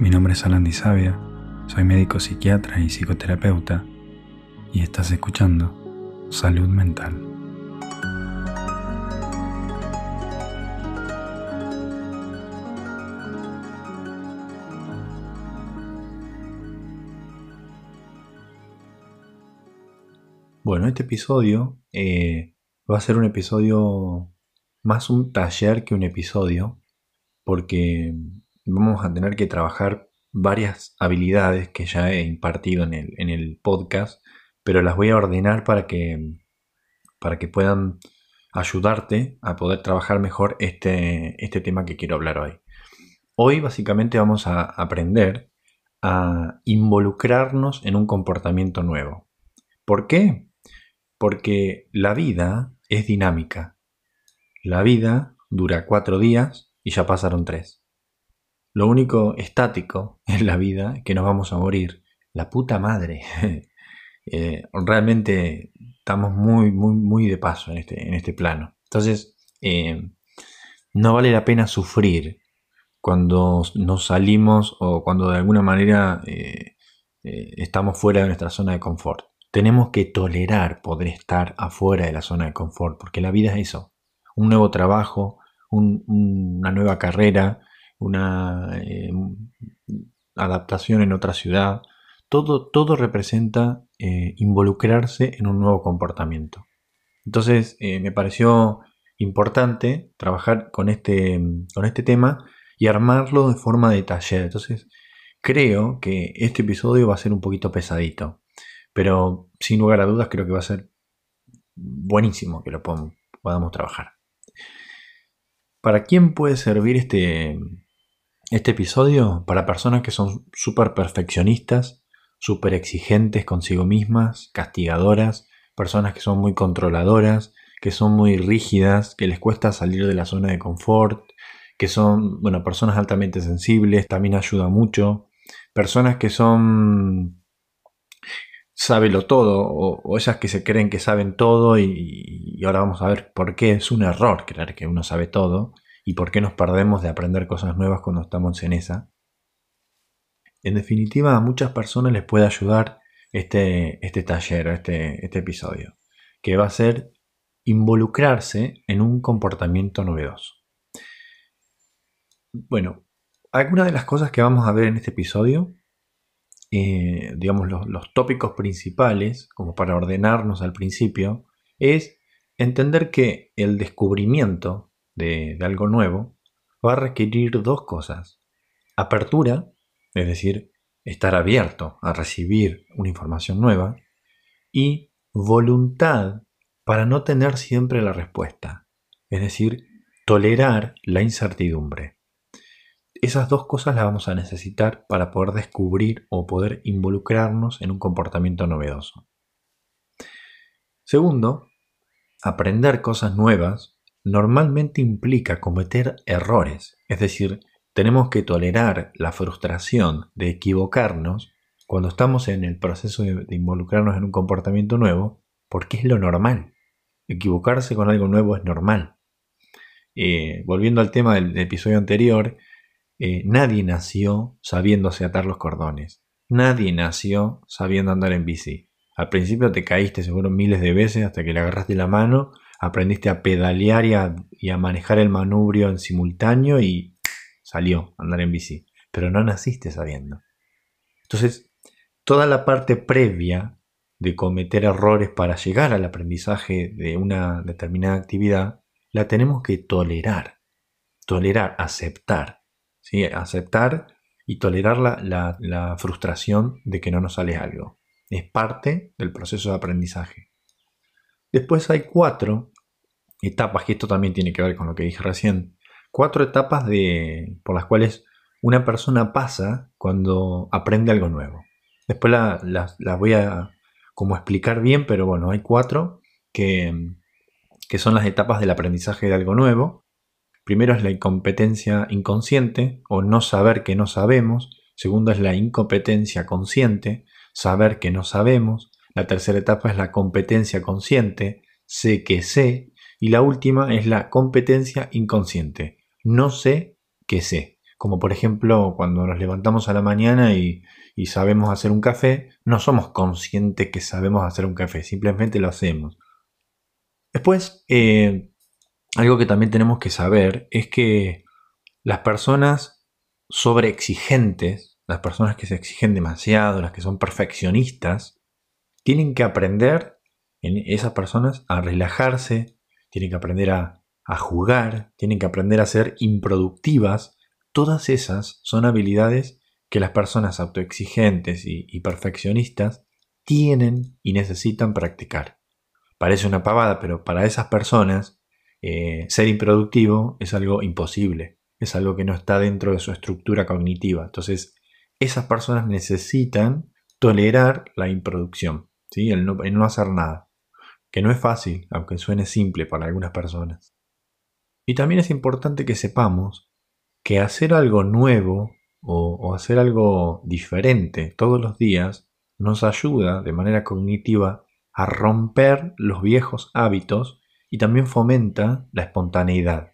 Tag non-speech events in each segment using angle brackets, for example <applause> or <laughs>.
Mi nombre es Alan Sabia, soy médico psiquiatra y psicoterapeuta y estás escuchando Salud Mental. Bueno, este episodio eh, va a ser un episodio más un taller que un episodio, porque vamos a tener que trabajar varias habilidades que ya he impartido en el, podcast, pero las voy a ordenar para que, para que puedan ayudarte a poder trabajar mejor este, este tema que quiero hablar hoy. Hoy básicamente vamos a aprender a involucrarnos en un comportamiento nuevo. ¿Por qué? Porque la vida es dinámica. La vida dura cuatro días y ya pasaron tres. Lo único estático <laughs> en la vida es que nos vamos a morir. La puta madre. <laughs> Eh, realmente estamos muy, muy, muy de paso en este, en este plano. Entonces, eh, no vale la pena sufrir cuando nos salimos o cuando de alguna manera eh, estamos fuera de nuestra zona de confort. Tenemos que tolerar poder estar afuera de la zona de confort, porque la vida es eso. Un nuevo trabajo, una nueva carrera, una eh, adaptación en otra ciudad, todo, todo representa eh, involucrarse en un nuevo comportamiento. Entonces eh, me pareció importante trabajar con este, con este tema y armarlo de forma de taller. Entonces creo que este episodio va a ser un poquito pesadito, pero sin lugar a dudas creo que va a ser buenísimo que lo podamos trabajar. ¿Para quién puede servir este, este episodio para personas que son súper perfeccionistas, súper exigentes consigo mismas, castigadoras, personas que son muy controladoras, que son muy rígidas, que les cuesta salir de la zona de confort, que son, bueno, personas altamente sensibles, también ayuda mucho, personas que son sábelo todo, o, esas que se creen que saben todo y, y ahora vamos a ver por qué es un error creer que uno sabe todo, y por qué nos perdemos de aprender cosas nuevas cuando estamos en esa. En definitiva, a muchas personas les puede ayudar este, este taller, este, este episodio, que va a ser involucrarse en un comportamiento novedoso. Bueno, algunas de las cosas que vamos a ver en este episodio, eh, digamos los, los tópicos principales, como para ordenarnos al principio, es entender que el descubrimiento de, algo nuevo, va a requerir dos cosas. Apertura, es decir, estar abierto a recibir una información nueva, y voluntad para no tener siempre la respuesta, es decir, tolerar la incertidumbre. Esas dos cosas las vamos a necesitar para poder descubrir o poder involucrarnos en un comportamiento novedoso. Segundo, aprender cosas nuevas normalmente implica cometer errores, es decir, tenemos que tolerar la frustración de equivocarnos cuando estamos en el proceso de, involucrarnos en un comportamiento nuevo, porque es lo normal. Equivocarse con algo nuevo es normal. Eh, volviendo al tema del, episodio anterior, eh, nadie nació sabiéndose atar los cordones. Nadie nació sabiendo andar en bici. Al principio te caíste seguro miles de veces hasta que le agarraste la mano aprendiste a pedalear y a, manejar el manubrio en simultáneo y salió a andar en bici. Pero no naciste sabiendo. Entonces, toda la parte previa de cometer errores para llegar al aprendizaje de una determinada actividad, la tenemos que tolerar. Tolerar, aceptar. ¿sí? Aceptar y tolerar la, la frustración de que no nos sale algo. Es parte del proceso de aprendizaje. Después hay cuatro etapas, que esto también tiene que ver con lo que dije recién. Cuatro etapas de, por las cuales una persona pasa cuando aprende algo nuevo. Después las voy a como explicar bien, pero bueno, hay cuatro que, que son las etapas del aprendizaje de algo nuevo. Primero es la incompetencia inconsciente o no saber que no sabemos. Segundo es la incompetencia consciente, saber que no sabemos. La tercera etapa es la competencia consciente, sé que sé. Y la última es la competencia inconsciente, no sé que sé. como por ejemplo cuando nos levantamos a la mañana y, sabemos hacer un café, no somos conscientes que sabemos hacer un café, simplemente lo hacemos. Después, eh, algo que también tenemos que saber es que las personas sobreexigentes, las personas que se exigen demasiado, las que son perfeccionistas, tienen que aprender en esas personas a relajarse, tienen que aprender a, jugar, tienen que aprender a ser improductivas Todas esas son habilidades que las personas autoexigentes y, perfeccionistas tienen y necesitan practicar. Parece una pavada, pero para esas personas eh, ser improductivo es algo imposible, es algo que no está dentro de su estructura cognitiva. Entonces, esas personas necesitan tolerar la improducción, ¿sí? el no hacer nada, que no es fácil, aunque suene simple para algunas personas. Y también es importante que sepamos que hacer algo nuevo o, hacer algo diferente todos los días nos ayuda de manera cognitiva a romper los viejos hábitos y también fomenta la espontaneidad.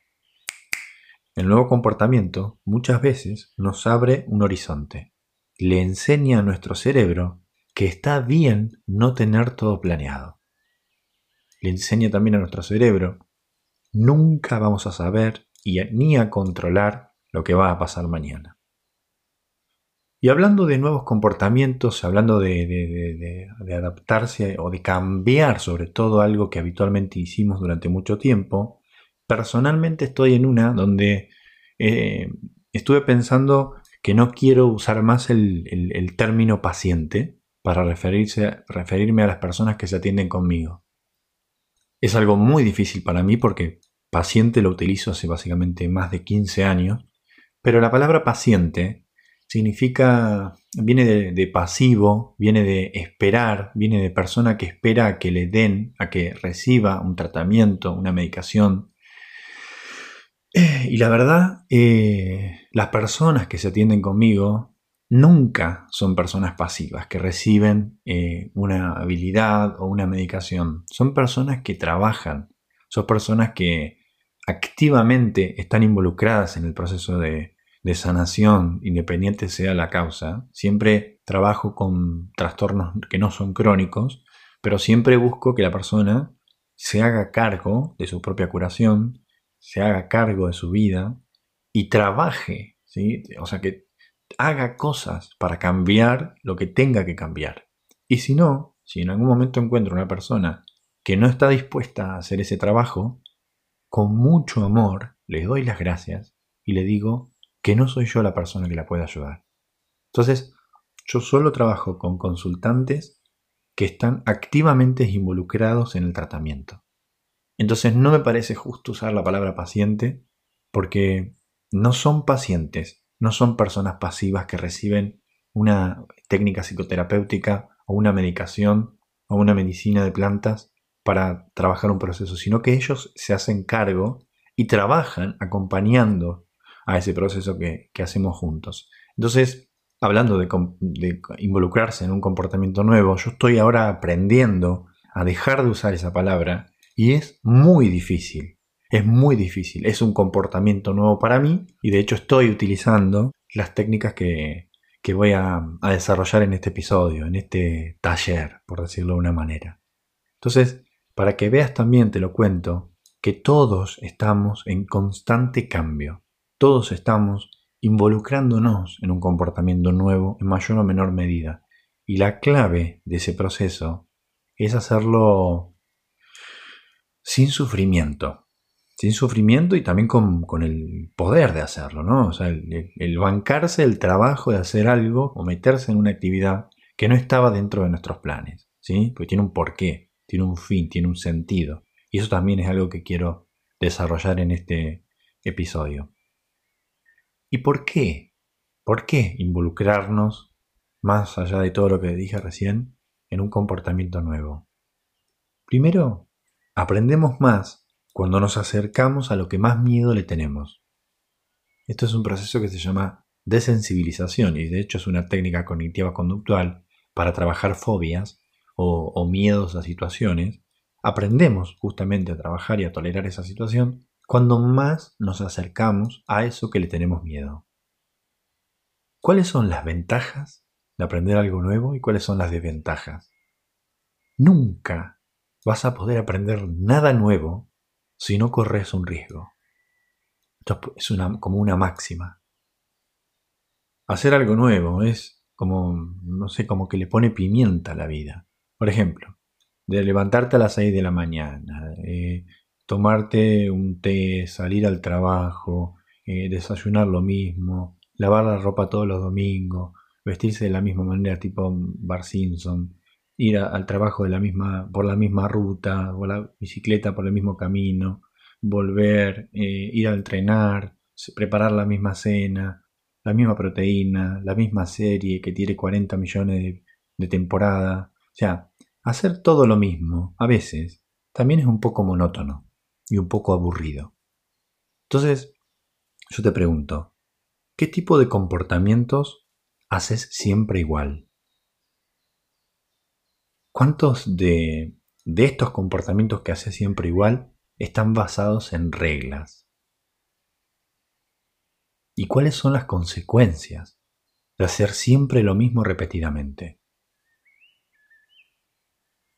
El nuevo comportamiento muchas veces nos abre un horizonte. Le enseña a nuestro cerebro que está bien no tener todo planeado. Le enseña también a nuestro cerebro, nunca vamos a saber y ni a controlar lo que va a pasar mañana. Y hablando de nuevos comportamientos, hablando de, adaptarse o de cambiar sobre todo algo que habitualmente hicimos durante mucho tiempo, personalmente estoy en una donde eh, estuve pensando que no quiero usar más el, el término paciente para referirse, referirme a las personas que se atienden conmigo. Es algo muy difícil para mí porque paciente lo utilizo hace básicamente más de 15 años pero la palabra paciente significa, viene de, pasivo, viene de esperar, viene de persona que espera a que le den, a que reciba un tratamiento, una medicación. Eh, y la verdad, eh, las personas que se atienden conmigo nunca son personas pasivas que reciben eh, una habilidad o una medicación. Son personas que trabajan, son personas que activamente están involucradas en el proceso de, de sanación, independiente sea la causa, siempre trabajo con trastornos que no son crónicos, pero siempre busco que la persona se haga cargo de su propia curación, se haga cargo de su vida y trabaje, ¿sí? o sea, que haga cosas para cambiar lo que tenga que cambiar. Y si no, si en algún momento encuentro una persona que no está dispuesta a hacer ese trabajo, con mucho amor le doy las gracias y le digo, que no soy yo la persona que la puede ayudar. Entonces, yo solo trabajo con consultantes que están activamente involucrados en el tratamiento. Entonces no me parece justo usar la palabra paciente porque no son pacientes, no son personas pasivas que reciben una técnica psicoterapéutica o una medicación o una medicina de plantas para trabajar un proceso, sino que ellos se hacen cargo y trabajan acompañando a ese proceso que, hacemos juntos. Entonces, hablando de, involucrarse en un comportamiento nuevo, yo estoy ahora aprendiendo a dejar de usar esa palabra y es muy difícil. Es muy difícil. Es un comportamiento nuevo para mí y de hecho estoy utilizando las técnicas que, voy a, a, desarrollar en este episodio, en este taller, por decirlo de una manera. Entonces, para que veas también, te lo cuento, que todos estamos en constante cambio todos estamos involucrándonos en un comportamiento nuevo en mayor o menor medida. Y la clave de ese proceso es hacerlo sin sufrimiento. Sin sufrimiento y también con, el poder de hacerlo, ¿no? O sea, el, bancarse el trabajo de hacer algo o meterse en una actividad que no estaba dentro de nuestros planes, ¿sí? Porque tiene un porqué, tiene un fin, tiene un sentido. Y eso también es algo que quiero desarrollar en este episodio. ¿Y por qué? ¿Por qué involucrarnos, más allá de todo lo que dije recién, en un comportamiento nuevo? Primero, aprendemos más cuando nos acercamos a lo que más miedo le tenemos. Esto es un proceso que se llama desensibilización y de hecho es una técnica cognitiva conductual para trabajar fobias o, o miedos a situaciones. Aprendemos justamente a trabajar y a tolerar esa situación cuando más nos acercamos a eso que le tenemos miedo. ¿cuáles son las ventajas de aprender algo nuevo y cuáles son las desventajas? Nunca vas a poder aprender nada nuevo si no corres un riesgo. Es una, como una máxima. Hacer algo nuevo es como, no sé, como que le pone pimienta a la vida. Por ejemplo, de levantarte a las 6 de la mañana, tomarte un té, salir al trabajo, eh, desayunar lo mismo, lavar la ropa todos los domingos, vestirse de la misma manera tipo Bar Simpson, ir al trabajo de la misma, por la misma ruta, o la bicicleta por el mismo camino, volver, eh, ir a entrenar, preparar la misma cena, la misma proteína, la misma serie que tiene 40 millones de, de temporada. O sea, hacer todo lo mismo, a veces, también es un poco monótono y un poco aburrido. Entonces, yo te pregunto, ¿qué tipo de comportamientos haces siempre igual? ¿Cuántos de, estos comportamientos que haces siempre igual están basados en reglas? ¿Y cuáles son las consecuencias de hacer siempre lo mismo repetidamente?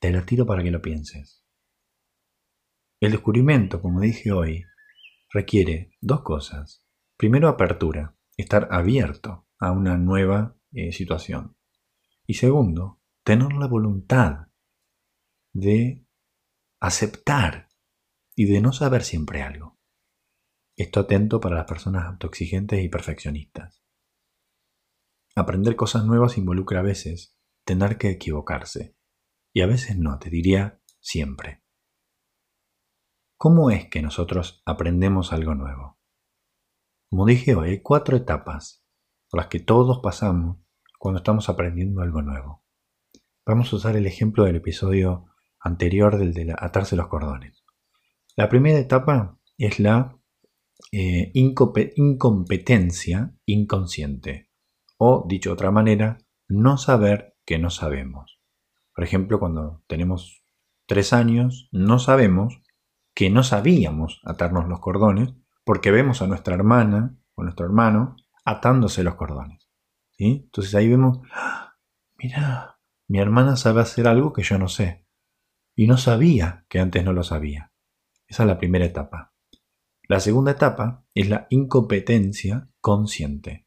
Te la tiro para que lo pienses. El descubrimiento, como dije hoy, requiere dos cosas. Primero, apertura, estar abierto a una nueva eh, situación. Y segundo, tener la voluntad de aceptar y de no saber siempre algo. Esto atento para las personas autoexigentes y perfeccionistas. Aprender cosas nuevas involucra a veces tener que equivocarse. Y a veces no, te diría siempre. ¿Cómo es que nosotros aprendemos algo nuevo? Como dije hoy, hay cuatro etapas por las que todos pasamos cuando estamos aprendiendo algo nuevo. Vamos a usar el ejemplo del episodio anterior del de atarse los cordones. La primera etapa es la eh, incompetencia inconsciente, o dicho de otra manera, no saber que no sabemos. Por ejemplo, cuando tenemos tres años, no sabemos que no sabíamos atarnos los cordones porque vemos a nuestra hermana o nuestro hermano atándose los cordones. ¿sí? Entonces ahí vemos, ¡Ah! mira, mi hermana sabe hacer algo que yo no sé. Y no sabía que antes no lo sabía. Esa es la primera etapa. La segunda etapa es la incompetencia consciente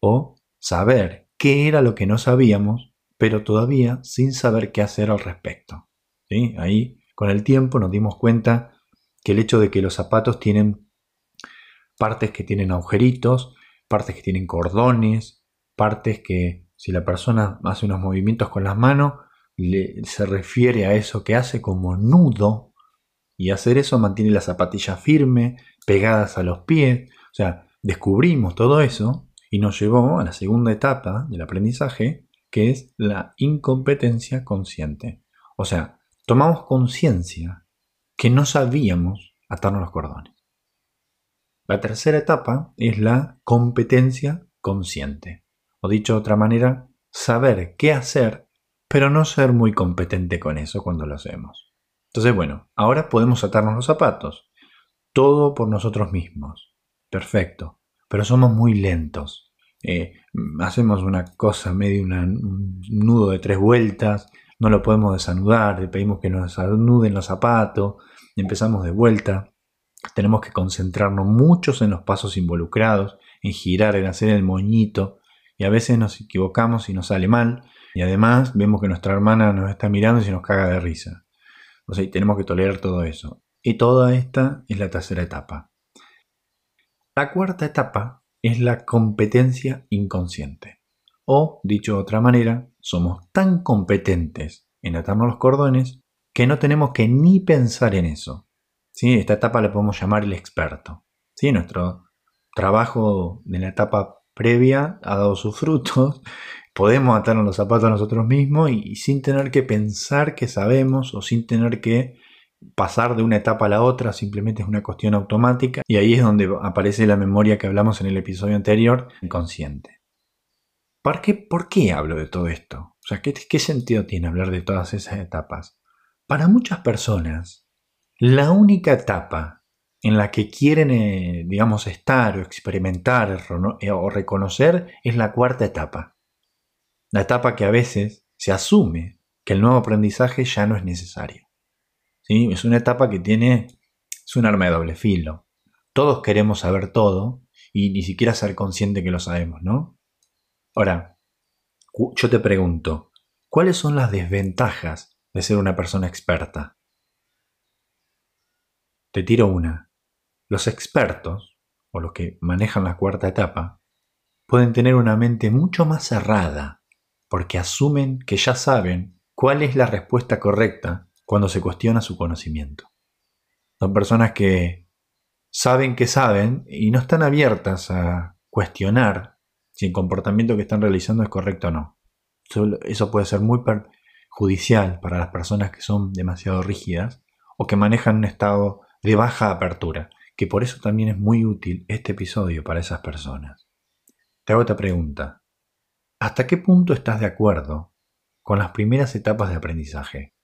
o saber qué era lo que no sabíamos, pero todavía sin saber qué hacer al respecto. ¿Sí? Ahí, con el tiempo, nos dimos cuenta que el hecho de que los zapatos tienen partes que tienen agujeritos, partes que tienen cordones, partes que si la persona hace unos movimientos con las manos, se refiere a eso que hace como nudo y hacer eso mantiene la zapatilla firme, pegadas a los pies. O sea, descubrimos todo eso y nos llevó a la segunda etapa del aprendizaje, que es la incompetencia consciente. O sea, tomamos conciencia que no sabíamos atarnos los cordones. La tercera etapa es la competencia consciente. O dicho de otra manera, saber qué hacer, pero no ser muy competente con eso cuando lo hacemos. Entonces, bueno, ahora podemos atarnos los zapatos. Todo por nosotros mismos. Perfecto. Pero somos muy lentos. Eh, hacemos una cosa, medio un nudo de tres vueltas, no lo podemos desanudar, le pedimos que nos anuden los zapatos, empezamos de vuelta. Tenemos que concentrarnos muchos en los pasos involucrados, en girar, en hacer el moñito, y a veces nos equivocamos y nos sale mal, y además vemos que nuestra hermana nos está mirando y se nos caga de risa. O sea, tenemos que tolerar todo eso. Y toda esta es la tercera etapa. La cuarta etapa es la competencia inconsciente. O, dicho de otra manera, somos tan competentes en atarnos los cordones que no tenemos que ni pensar en eso. ¿Sí? Esta etapa la podemos llamar el experto. ¿Sí? Nuestro trabajo en la etapa previa ha dado sus frutos <laughs> podemos atarnos los zapatos a nosotros mismos y, sin tener que pensar que sabemos o sin tener que pasar de una etapa a la otra, simplemente es una cuestión automática y ahí es donde aparece la memoria que hablamos en el episodio anterior, inconsciente. ¿Por qué, ¿Por qué hablo de todo esto? O sea, ¿qué, ¿qué sentido tiene hablar de todas esas etapas? Para muchas personas, la única etapa en la que quieren, eh, digamos, estar o experimentar eh, o reconocer es la cuarta etapa. La etapa que a veces se asume que el nuevo aprendizaje ya no es necesario. ¿Sí? Es una etapa que tiene, es un arma de doble filo. Todos queremos saber todo y ni siquiera ser consciente que lo sabemos, ¿no? Ahora, yo te pregunto, ¿cuáles son las desventajas de ser una persona experta? Te tiro una. Los expertos, o los que manejan la cuarta etapa, pueden tener una mente mucho más cerrada, porque asumen que ya saben cuál es la respuesta correcta cuando se cuestiona su conocimiento. Son personas que saben que saben y no están abiertas a cuestionar si el comportamiento que están realizando es correcto o no. Eso puede ser muy perjudicial para las personas que son demasiado rígidas o que manejan un estado de baja apertura que por eso también es muy útil este episodio para esas personas. Te hago esta pregunta. ¿Hasta qué punto estás de acuerdo con las primeras etapas de aprendizaje?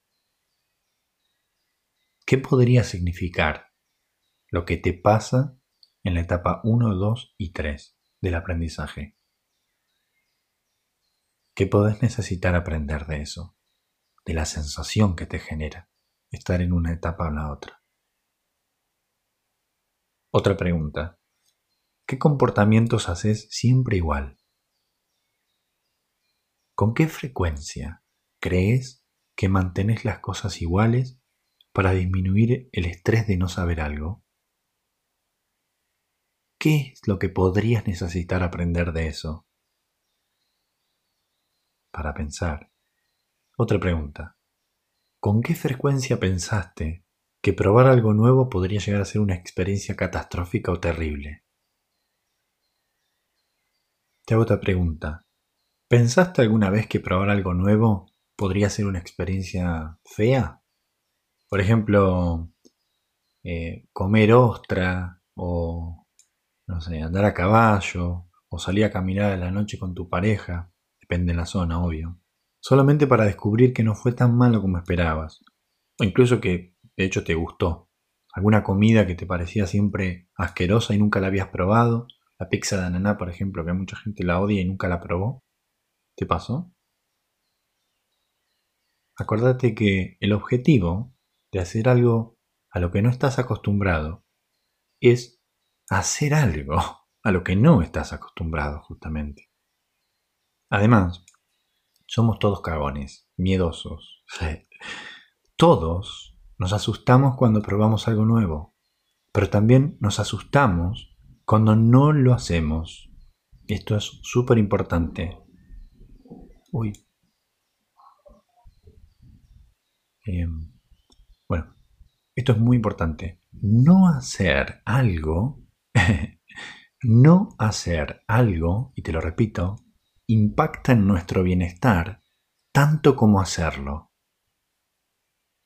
¿Qué podría significar lo que te pasa en la etapa 1, 2 y 3 del aprendizaje? ¿Qué podés necesitar aprender de eso? De la sensación que te genera estar en una etapa o en la otra. Otra pregunta. ¿Qué comportamientos haces siempre igual? ¿Con qué frecuencia crees que mantenés las cosas iguales para disminuir el estrés de no saber algo? ¿Qué es lo que podrías necesitar aprender de eso? Para pensar. Otra pregunta. ¿Con qué frecuencia pensaste que probar algo nuevo podría llegar a ser una experiencia catastrófica o terrible. Te hago otra pregunta. ¿Pensaste alguna vez que probar algo nuevo podría ser una experiencia fea? Por ejemplo, eh, comer ostra o, no sé, andar a caballo o salir a caminar a la noche con tu pareja, depende de la zona, obvio, solamente para descubrir que no fue tan malo como esperabas, o incluso que de hecho te gustó. Alguna comida que te parecía siempre asquerosa y nunca la habías probado. La pizza de ananá, por ejemplo, que mucha gente la odia y nunca la probó. ¿Te pasó? Acuérdate que el objetivo de hacer algo a lo que no estás acostumbrado es hacer algo a lo que no estás acostumbrado justamente. Además, somos todos cagones, miedosos. <laughs> Todos nos asustamos cuando probamos algo nuevo, pero también nos asustamos cuando no lo hacemos. Esto es súper importante. Uy. Em, bueno, esto es muy importante. No hacer algo, <laughs> no hacer algo, y te lo repito, impacta en nuestro bienestar tanto como hacerlo.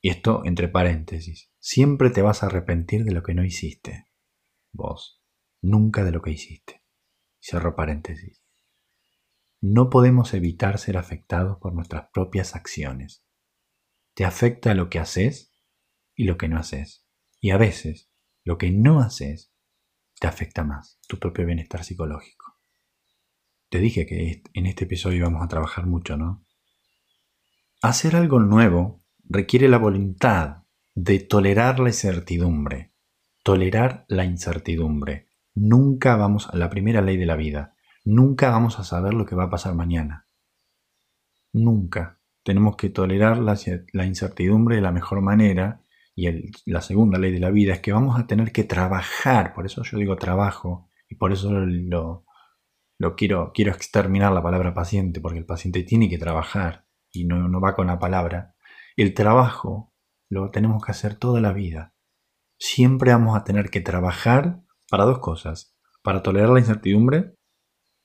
Y esto entre paréntesis, siempre te vas a arrepentir de lo que no hiciste. Vos, nunca de lo que hiciste. Cierro paréntesis. No podemos evitar ser afectados por nuestras propias acciones. Te afecta lo que haces y lo que no haces. Y a veces, lo que no haces te afecta más, tu propio bienestar psicológico. Te dije que en este episodio íbamos a trabajar mucho, ¿no? Hacer algo nuevo requiere la voluntad de tolerar la incertidumbre. Tolerar la incertidumbre. Nunca vamos a la primera ley de la vida. Nunca vamos a saber lo que va a pasar mañana. Nunca. Tenemos que tolerar la, incertidumbre de la mejor manera. Y la segunda ley de la vida es que vamos a tener que trabajar. Por eso yo digo trabajo. Y por eso lo, lo quiero, quiero exterminar la palabra paciente. Porque el paciente tiene que trabajar. Y no, no va con la palabra el trabajo lo tenemos que hacer toda la vida. Siempre vamos a tener que trabajar para dos cosas, para tolerar la incertidumbre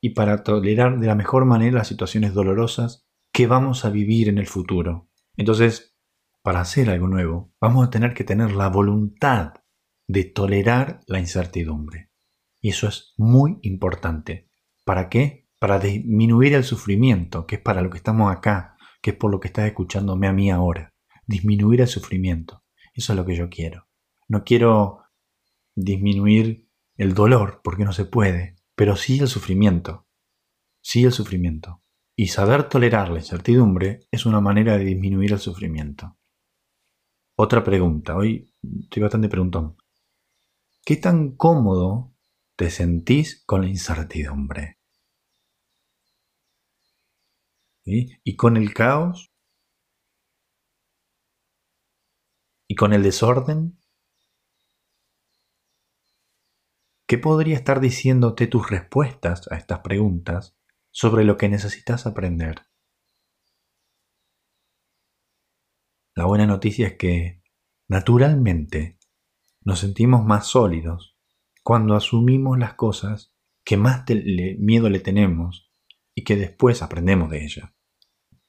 y para tolerar de la mejor manera las situaciones dolorosas que vamos a vivir en el futuro. Entonces, para hacer algo nuevo, vamos a tener que tener la voluntad de tolerar la incertidumbre. Y eso es muy importante. ¿Para qué? Para disminuir el sufrimiento, que es para lo que estamos acá, que es por lo que estás escuchándome a mí ahora. Disminuir el sufrimiento. Eso es lo que yo quiero. No quiero disminuir el dolor, porque no se puede, pero sí el sufrimiento. Sí el sufrimiento. Y saber tolerar la incertidumbre es una manera de disminuir el sufrimiento. Otra pregunta, hoy estoy bastante preguntón. ¿Qué tan cómodo te sentís con la incertidumbre? ¿Y con el caos? ¿Y con el desorden? ¿Qué podría estar diciéndote tus respuestas a estas preguntas sobre lo que necesitas aprender? La buena noticia es que, naturalmente, nos sentimos más sólidos cuando asumimos las cosas que más miedo le tenemos y que después aprendemos de ellas.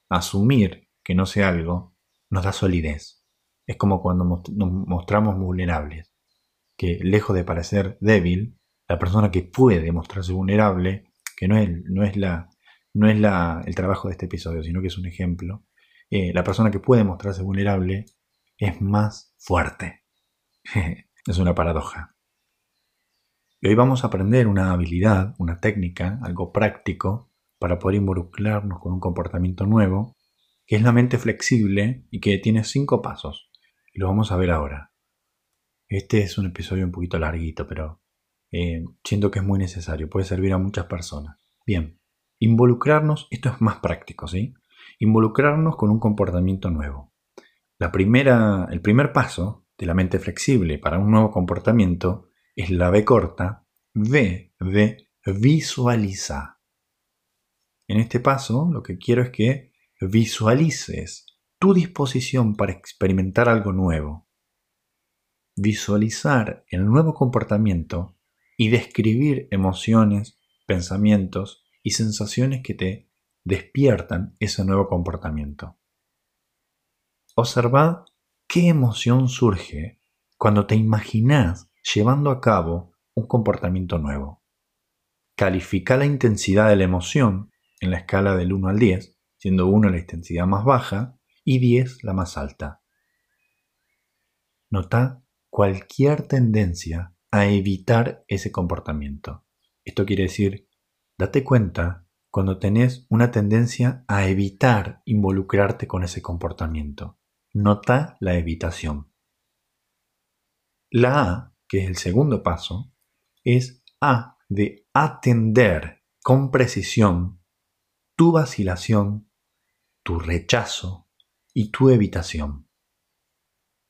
Asumir que no sé algo nos da solidez. Es como cuando nos mostramos vulnerables que lejos de parecer débil, la persona que puede mostrarse vulnerable, que no es, no es, la, no es la, el trabajo de este episodio, sino que es un ejemplo, eh, la persona que puede mostrarse vulnerable es más fuerte. <laughs> es una paradoja. Y hoy vamos a aprender una habilidad, una técnica, algo práctico para poder involucrarnos con un comportamiento nuevo, que es la mente flexible y que tiene cinco pasos. Y lo vamos a ver ahora. Este es un episodio un poquito larguito, pero eh, siento que es muy necesario, puede servir a muchas personas. Bien, involucrarnos, esto es más práctico, ¿sí? Involucrarnos con un comportamiento nuevo. La primera, el primer paso de la mente flexible para un nuevo comportamiento es la B corta, V de visualiza. En este paso lo que quiero es que visualices tu disposición para experimentar algo nuevo visualizar el nuevo comportamiento y describir emociones, pensamientos y sensaciones que te despiertan ese nuevo comportamiento. Observa qué emoción surge cuando te imaginas llevando a cabo un comportamiento nuevo. Califica la intensidad de la emoción en la escala del 1 al 10, siendo 1 la intensidad más baja y 10 la más alta. Nota cualquier tendencia a evitar ese comportamiento. Esto quiere decir, date cuenta cuando tenés una tendencia a evitar involucrarte con ese comportamiento. Nota la evitación. La A, que es el segundo paso, es A de atender con precisión tu vacilación, tu rechazo y tu evitación.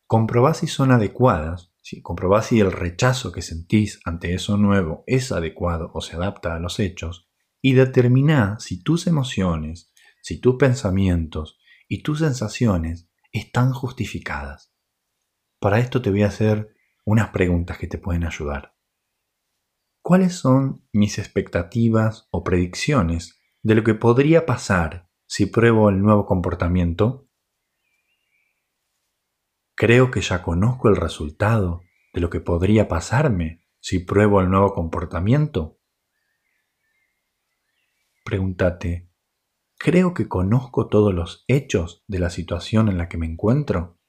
Comprobá si son adecuadas, si comprobá si el rechazo que sentís ante eso nuevo es adecuado o se adapta a los hechos, y determiná si tus emociones, si tus pensamientos y tus sensaciones están justificadas. Para esto te voy a hacer unas preguntas que te pueden ayudar. ¿Cuáles son mis expectativas o predicciones de lo que podría pasar si pruebo el nuevo comportamiento Creo que ya conozco el resultado de lo que podría pasarme si pruebo el nuevo comportamiento. Pregúntate, ¿creo que conozco todos los hechos de la situación en la que me encuentro?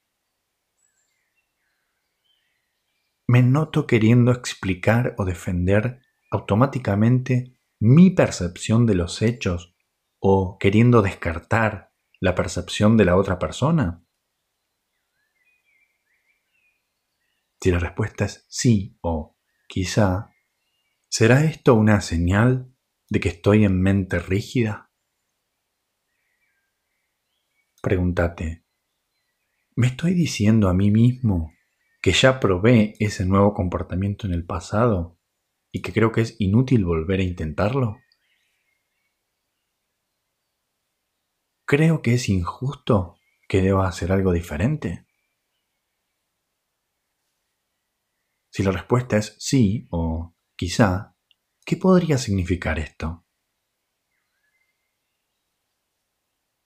Me noto queriendo explicar o defender automáticamente mi percepción de los hechos o queriendo descartar la percepción de la otra persona. Si la respuesta es sí o quizá, ¿será esto una señal de que estoy en mente rígida? Pregúntate, ¿me estoy diciendo a mí mismo que ya probé ese nuevo comportamiento en el pasado y que creo que es inútil volver a intentarlo? ¿Creo que es injusto que deba hacer algo diferente? Si la respuesta es sí o quizá, ¿qué podría significar esto?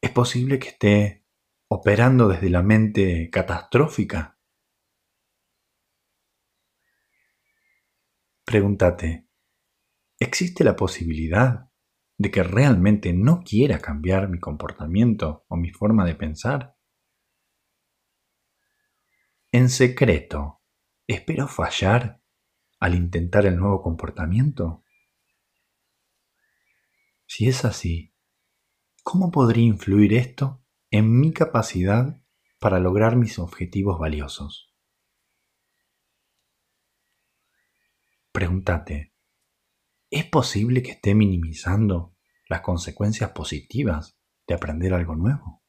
¿Es posible que esté operando desde la mente catastrófica? Pregúntate, ¿existe la posibilidad de que realmente no quiera cambiar mi comportamiento o mi forma de pensar? En secreto, ¿Espero fallar al intentar el nuevo comportamiento? Si es así, ¿cómo podría influir esto en mi capacidad para lograr mis objetivos valiosos? Pregúntate, ¿es posible que esté minimizando las consecuencias positivas de aprender algo nuevo?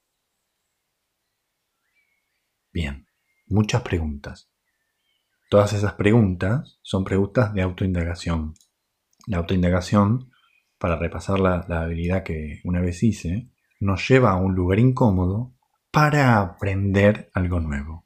Bien, muchas preguntas. Todas esas preguntas son preguntas de autoindagación. La autoindagación, para repasar la, habilidad que una vez hice, nos lleva a un lugar incómodo para aprender algo nuevo.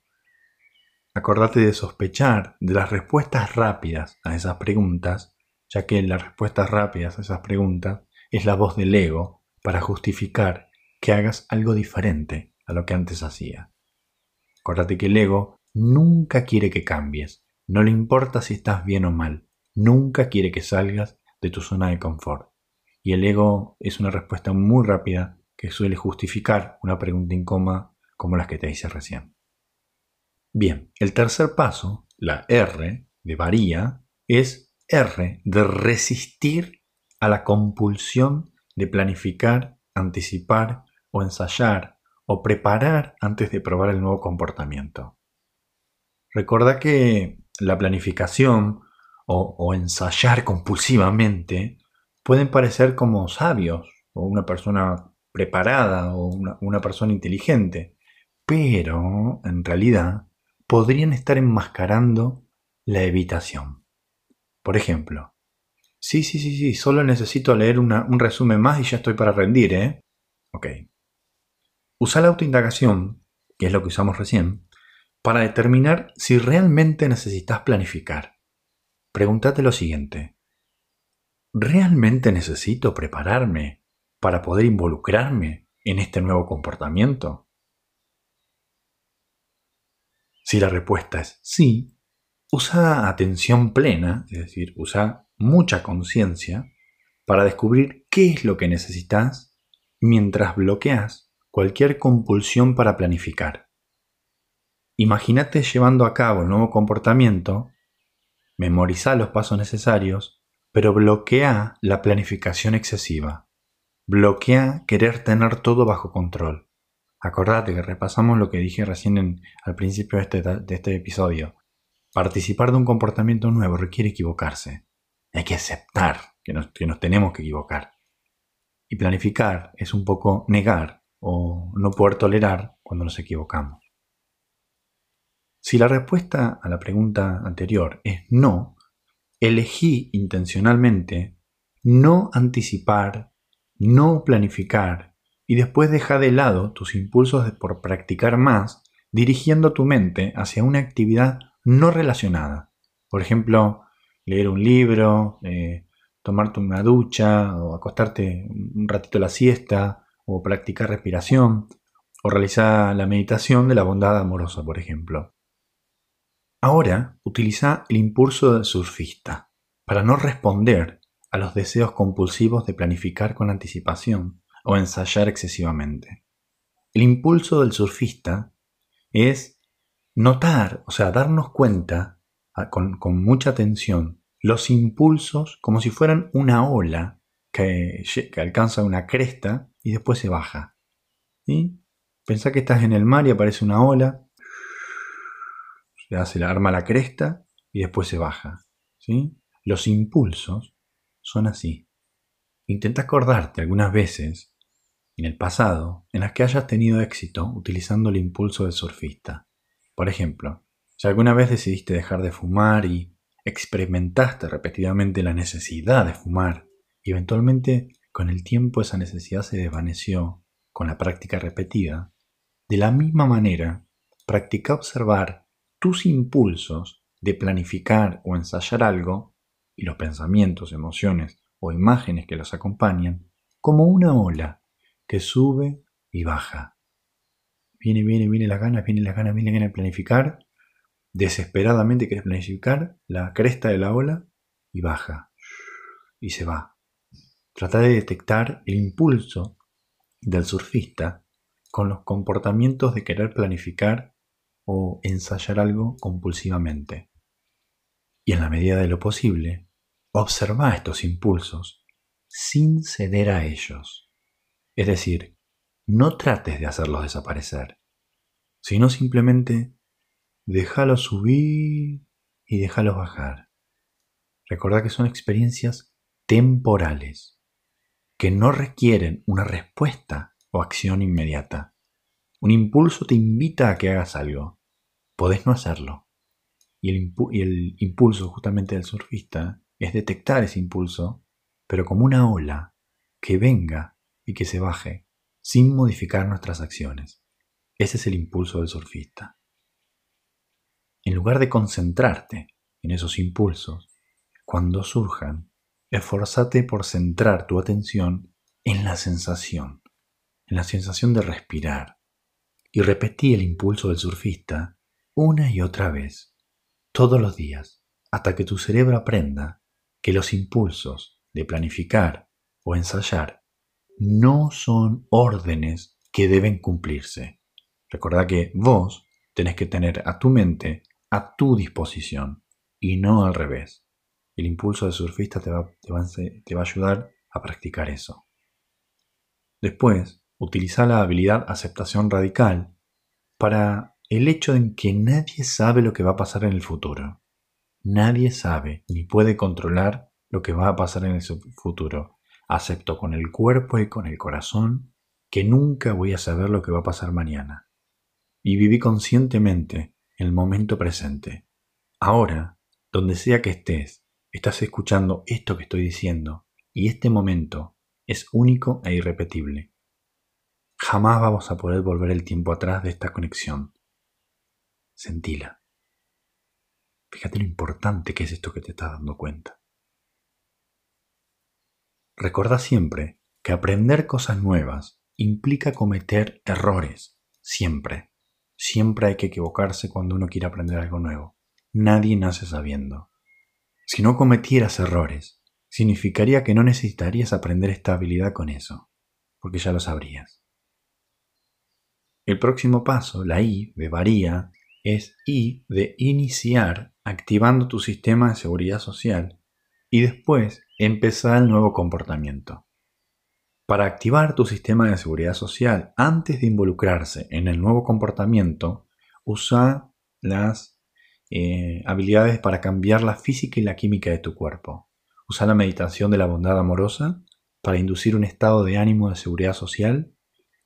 Acordate de sospechar de las respuestas rápidas a esas preguntas, ya que las respuestas rápidas a esas preguntas es la voz del ego para justificar que hagas algo diferente a lo que antes hacía. Acordate que el ego nunca quiere que cambies, no le importa si estás bien o mal, nunca quiere que salgas de tu zona de confort. Y el ego es una respuesta muy rápida que suele justificar una pregunta incómoda como las que te hice recién. Bien, el tercer paso, la R de varía, es R de resistir a la compulsión de planificar, anticipar o ensayar o preparar antes de probar el nuevo comportamiento. Recuerda que la planificación o, ensayar compulsivamente pueden parecer como sabios o una persona preparada o una, una persona inteligente, pero en realidad podrían estar enmascarando la evitación. Por ejemplo, sí, sí, sí, sí, solo necesito leer un resumen más y ya estoy para rendir, ¿eh? Ok, Usa la autoindagación, que es lo que usamos recién, para determinar si realmente necesitas planificar. Pregúntate lo siguiente. ¿Realmente necesito prepararme para poder involucrarme en este nuevo comportamiento? Si la respuesta es sí, usa atención plena, es decir, usa mucha conciencia para descubrir qué es lo que necesitas mientras bloqueas cualquier compulsión para planificar. Imagínate llevando a cabo el nuevo comportamiento, memoriza los pasos necesarios, pero bloquea la planificación excesiva. Bloquea querer tener todo bajo control. Acordate que repasamos lo que dije recién al principio de este, de este episodio. Participar de un comportamiento nuevo requiere equivocarse. Hay que aceptar que nos tenemos que equivocar. Y planificar es un poco negar o no poder tolerar cuando nos equivocamos. Si la respuesta a la pregunta anterior es no, elegí intencionalmente no anticipar, no planificar y después deja de lado tus impulsos por practicar más, dirigiendo tu mente hacia una actividad no relacionada. Por ejemplo, leer un libro, eh, tomarte una ducha o acostarte un ratito la siesta o practicar respiración, o realizar la meditación de la bondad amorosa, por ejemplo. Ahora utiliza el impulso del surfista para no responder a los deseos compulsivos de planificar con anticipación o ensayar excesivamente. El impulso del surfista es notar, o sea, darnos cuenta con, con mucha atención los impulsos como si fueran una ola que, alcanza una cresta y después se baja. ¿sí? Pensá que estás en el mar y aparece una ola, se hace arma la cresta y después se baja. ¿sí? Los impulsos son así. Intenta acordarte algunas veces en el pasado en las que hayas tenido éxito utilizando el impulso del surfista. Por ejemplo, si alguna vez decidiste dejar de fumar y experimentaste repetidamente la necesidad de fumar y eventualmente con el tiempo esa necesidad se desvaneció con la práctica repetida. De la misma manera, practica observar tus impulsos de planificar o ensayar algo y los pensamientos, emociones o imágenes que los acompañan como una ola que sube y baja. Viene, viene, viene la gana, viene la gana, viene la gana de planificar. Desesperadamente quieres planificar la cresta de la ola y baja y se va. Trata de detectar el impulso del surfista con los comportamientos de querer planificar o ensayar algo compulsivamente. Y en la medida de lo posible, observa estos impulsos sin ceder a ellos. Es decir, no trates de hacerlos desaparecer, sino simplemente déjalos subir y déjalos bajar. Recordad que son experiencias temporales, que no requieren una respuesta o acción inmediata. Un impulso te invita a que hagas algo. Podés no hacerlo. Y el, y el impulso justamente del surfista es detectar ese impulso, pero como una ola que venga y que se baje sin modificar nuestras acciones. Ese es el impulso del surfista. En lugar de concentrarte en esos impulsos, cuando surjan, esforzate por centrar tu atención en la sensación, en la sensación de respirar, y repetí el impulso del surfista una y otra vez, todos los días, hasta que tu cerebro aprenda que los impulsos de planificar o ensayar no son órdenes que deben cumplirse. Recordad que vos tenés que tener a tu mente a tu disposición y no al revés. El impulso de surfista te va, te va, a ayudar a practicar eso. Después, utiliza la habilidad aceptación radical para el hecho de que nadie sabe lo que va a pasar en el futuro. Nadie sabe ni puede controlar lo que va a pasar en el futuro. Acepto con el cuerpo y con el corazón que nunca voy a saber lo que va a pasar mañana. Y viví conscientemente el momento presente. Ahora, donde sea que estés, estás escuchando esto que estoy diciendo y este momento es único e irrepetible. Jamás vamos a poder volver el tiempo atrás de esta conexión. Sentila. Fíjate lo importante que es esto que te estás dando cuenta. Recuerda siempre que aprender cosas nuevas implica cometer errores, siempre. Siempre hay que equivocarse cuando uno quiere aprender algo nuevo. Nadie nace sabiendo. Si no cometieras errores, significaría que no necesitarías aprender esta habilidad con eso, porque ya lo sabrías. El próximo paso, la I de varía, es I de iniciar activando tu sistema de seguridad social y después empezar el nuevo comportamiento. Para activar tu sistema de seguridad social antes de involucrarse en el nuevo comportamiento, usa las eh, habilidades para cambiar la física y la química de tu cuerpo. Usa la meditación de la bondad amorosa para inducir un estado de ánimo de seguridad social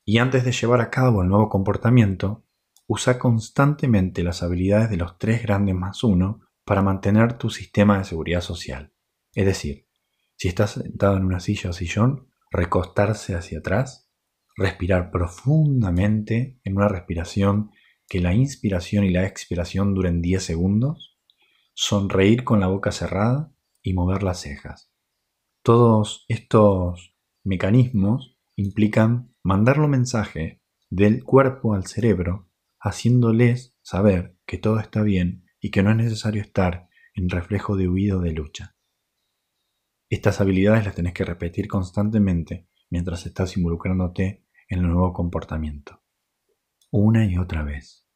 y antes de llevar a cabo el nuevo comportamiento, usa constantemente las habilidades de los tres grandes más uno para mantener tu sistema de seguridad social. Es decir, si estás sentado en una silla o sillón, recostarse hacia atrás, respirar profundamente en una respiración que la inspiración y la expiración duren 10 segundos, sonreír con la boca cerrada y mover las cejas. Todos estos mecanismos implican mandarlo mensaje del cuerpo al cerebro, haciéndoles saber que todo está bien y que no es necesario estar en reflejo de huido de lucha. Estas habilidades las tenés que repetir constantemente mientras estás involucrándote en el nuevo comportamiento. Una y otra vez.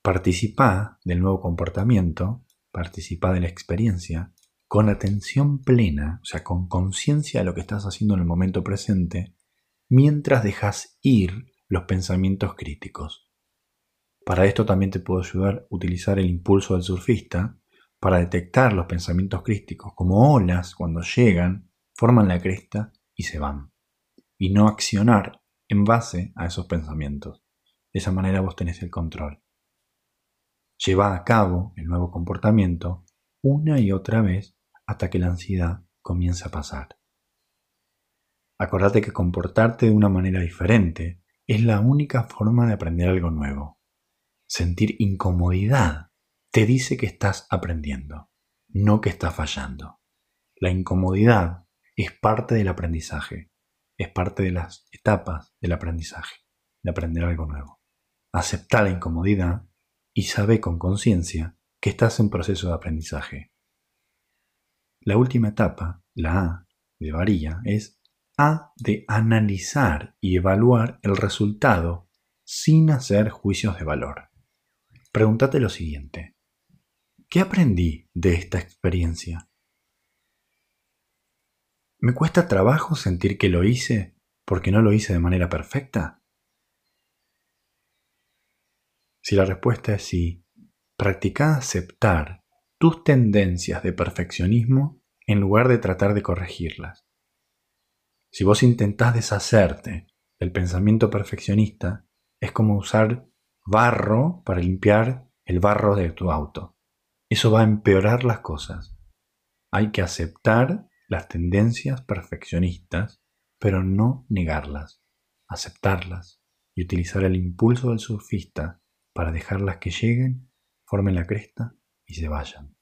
Participa del nuevo comportamiento, participa de la experiencia con atención plena, o sea, con conciencia de lo que estás haciendo en el momento presente, mientras dejas ir los pensamientos críticos. Para esto también te puedo ayudar a utilizar el impulso del surfista, para detectar los pensamientos crísticos como olas cuando llegan, forman la cresta y se van. Y no accionar en base a esos pensamientos. De esa manera vos tenés el control. Lleva a cabo el nuevo comportamiento una y otra vez hasta que la ansiedad comience a pasar. Acordate que comportarte de una manera diferente es la única forma de aprender algo nuevo. Sentir incomodidad te dice que estás aprendiendo, no que estás fallando. La incomodidad es parte del aprendizaje, es parte de las etapas del aprendizaje, de aprender algo nuevo. Acepta la incomodidad y sabe con conciencia que estás en proceso de aprendizaje. La última etapa, la A de varilla, es A de analizar y evaluar el resultado sin hacer juicios de valor. Pregúntate lo siguiente. ¿Qué aprendí de esta experiencia? ¿Me cuesta trabajo sentir que lo hice porque no lo hice de manera perfecta? Si la respuesta es sí, practica aceptar tus tendencias de perfeccionismo en lugar de tratar de corregirlas. Si vos intentás deshacerte del pensamiento perfeccionista, es como usar barro para limpiar el barro de tu auto. Eso va a empeorar las cosas. Hay que aceptar las tendencias perfeccionistas, pero no negarlas, aceptarlas y utilizar el impulso del surfista para dejarlas que lleguen, formen la cresta y se vayan.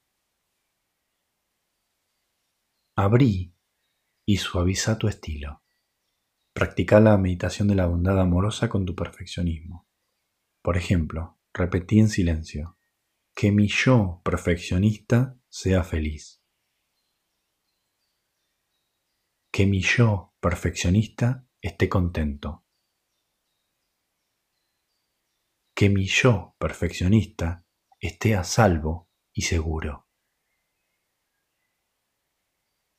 Abrí y suaviza tu estilo. Practica la meditación de la bondad amorosa con tu perfeccionismo. Por ejemplo, repetí en silencio, que mi yo perfeccionista sea feliz. Que mi yo perfeccionista esté contento. Que mi yo perfeccionista esté a salvo y seguro.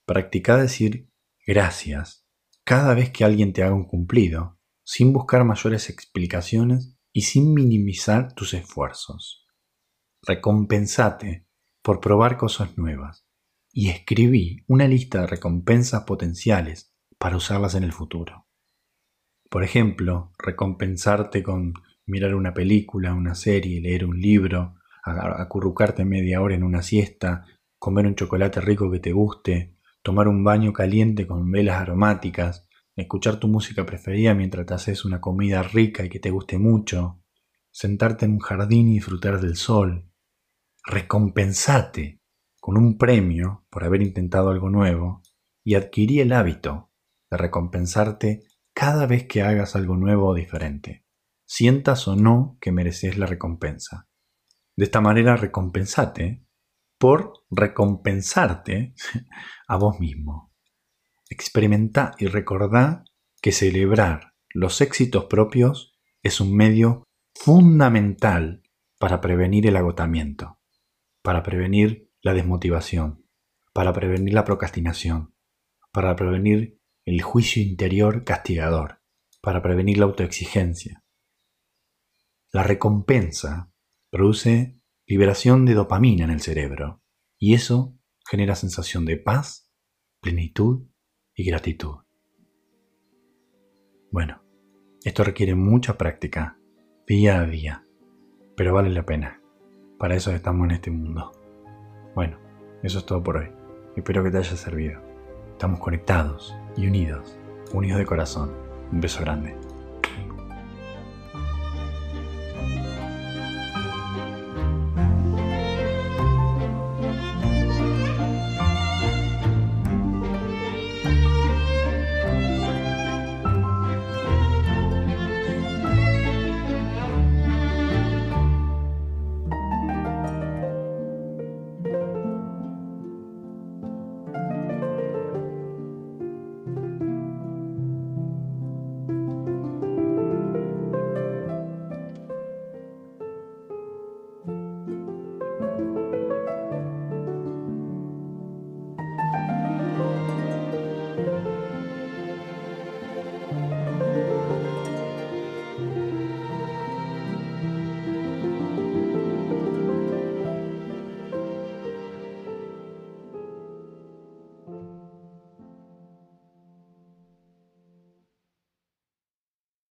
Practica decir gracias cada vez que alguien te haga un cumplido, sin buscar mayores explicaciones y sin minimizar tus esfuerzos. Recompensate por probar cosas nuevas y escribí una lista de recompensas potenciales para usarlas en el futuro. Por ejemplo, recompensarte con mirar una película, una serie, leer un libro, acurrucarte media hora en una siesta, comer un chocolate rico que te guste, tomar un baño caliente con velas aromáticas, escuchar tu música preferida mientras te haces una comida rica y que te guste mucho, sentarte en un jardín y disfrutar del sol, recompensate con un premio por haber intentado algo nuevo y adquirí el hábito de recompensarte cada vez que hagas algo nuevo o diferente, sientas o no que mereces la recompensa. De esta manera recompensate por recompensarte <laughs> a vos mismo. Experimenta y recordá que celebrar los éxitos propios es un medio fundamental para prevenir el agotamiento, para prevenir la desmotivación, para prevenir la procrastinación, para prevenir el juicio interior castigador, para prevenir la autoexigencia. La recompensa produce liberación de dopamina en el cerebro y eso genera sensación de paz, plenitud y gratitud. Bueno, esto requiere mucha práctica, día a día, pero vale la pena. Para eso estamos en este mundo. Bueno, eso es todo por hoy. Espero que te haya servido. Estamos conectados y unidos, unidos de corazón. Un beso grande.